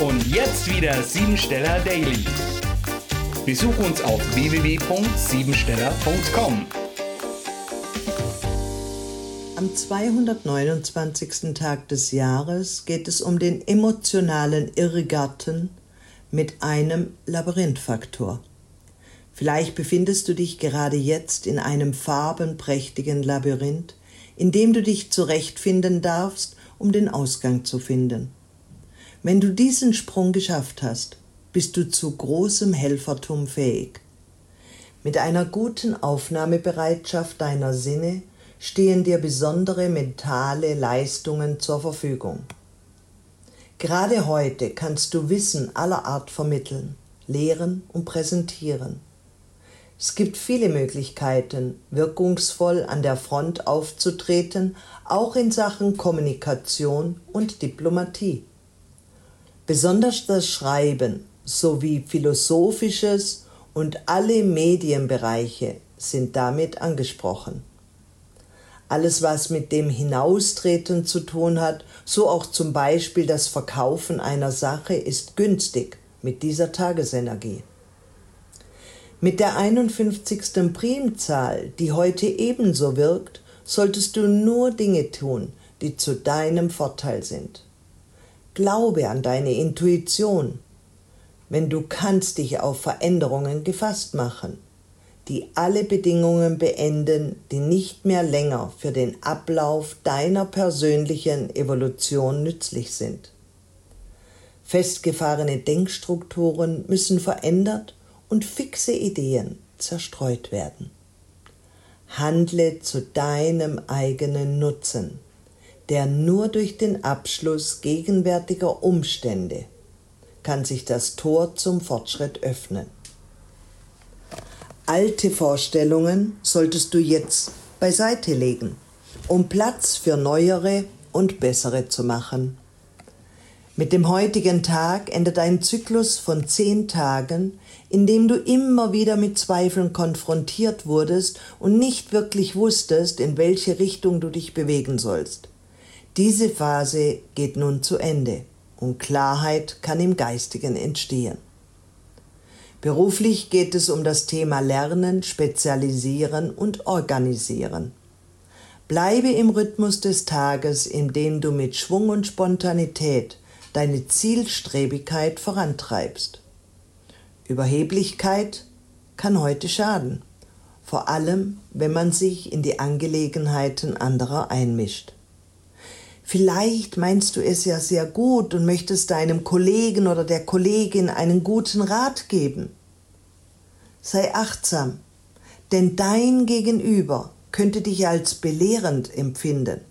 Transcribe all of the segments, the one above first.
Und jetzt wieder Siebensteller Daily. Besuch uns auf www.siebensteller.com. Am 229. Tag des Jahres geht es um den emotionalen Irrgarten mit einem Labyrinthfaktor. Vielleicht befindest du dich gerade jetzt in einem farbenprächtigen Labyrinth, in dem du dich zurechtfinden darfst, um den Ausgang zu finden. Wenn du diesen Sprung geschafft hast, bist du zu großem Helfertum fähig. Mit einer guten Aufnahmebereitschaft deiner Sinne stehen dir besondere mentale Leistungen zur Verfügung. Gerade heute kannst du Wissen aller Art vermitteln, lehren und präsentieren. Es gibt viele Möglichkeiten, wirkungsvoll an der Front aufzutreten, auch in Sachen Kommunikation und Diplomatie. Besonders das Schreiben sowie philosophisches und alle Medienbereiche sind damit angesprochen. Alles, was mit dem Hinaustreten zu tun hat, so auch zum Beispiel das Verkaufen einer Sache, ist günstig mit dieser Tagesenergie. Mit der 51. Primzahl, die heute ebenso wirkt, solltest du nur Dinge tun, die zu deinem Vorteil sind. Glaube an deine Intuition, wenn du kannst dich auf Veränderungen gefasst machen, die alle Bedingungen beenden, die nicht mehr länger für den Ablauf deiner persönlichen Evolution nützlich sind. Festgefahrene Denkstrukturen müssen verändert und fixe Ideen zerstreut werden. Handle zu deinem eigenen Nutzen, der nur durch den Abschluss gegenwärtiger Umstände kann sich das Tor zum Fortschritt öffnen. Alte Vorstellungen solltest du jetzt beiseite legen, um Platz für neuere und bessere zu machen. Mit dem heutigen Tag endet ein Zyklus von zehn Tagen, in dem du immer wieder mit Zweifeln konfrontiert wurdest und nicht wirklich wusstest, in welche Richtung du dich bewegen sollst. Diese Phase geht nun zu Ende und Klarheit kann im Geistigen entstehen. Beruflich geht es um das Thema Lernen, Spezialisieren und Organisieren. Bleibe im Rhythmus des Tages, in dem du mit Schwung und Spontanität deine Zielstrebigkeit vorantreibst. Überheblichkeit kann heute schaden, vor allem wenn man sich in die Angelegenheiten anderer einmischt. Vielleicht meinst du es ja sehr gut und möchtest deinem Kollegen oder der Kollegin einen guten Rat geben. Sei achtsam, denn dein Gegenüber könnte dich als belehrend empfinden.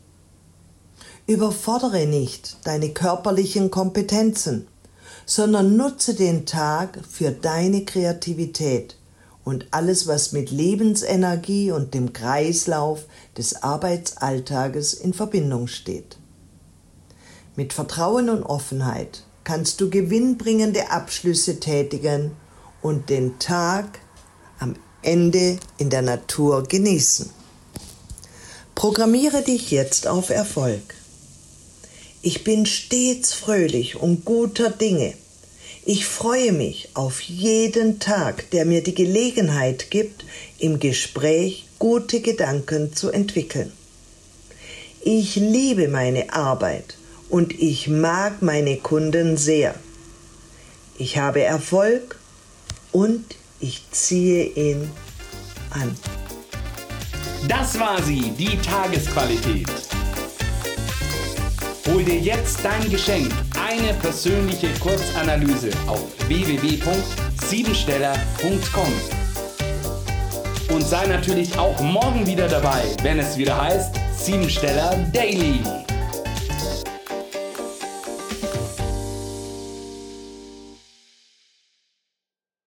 Überfordere nicht deine körperlichen Kompetenzen, sondern nutze den Tag für deine Kreativität und alles, was mit Lebensenergie und dem Kreislauf des Arbeitsalltages in Verbindung steht. Mit Vertrauen und Offenheit kannst du gewinnbringende Abschlüsse tätigen und den Tag am Ende in der Natur genießen. Programmiere dich jetzt auf Erfolg. Ich bin stets fröhlich und guter Dinge. Ich freue mich auf jeden Tag, der mir die Gelegenheit gibt, im Gespräch gute Gedanken zu entwickeln. Ich liebe meine Arbeit und ich mag meine Kunden sehr. Ich habe Erfolg und ich ziehe ihn an. Das war sie, die Tagesqualität. Hol dir jetzt dein Geschenk, eine persönliche Kurzanalyse auf www.siebensteller.com. Und sei natürlich auch morgen wieder dabei, wenn es wieder heißt Siebensteller Daily.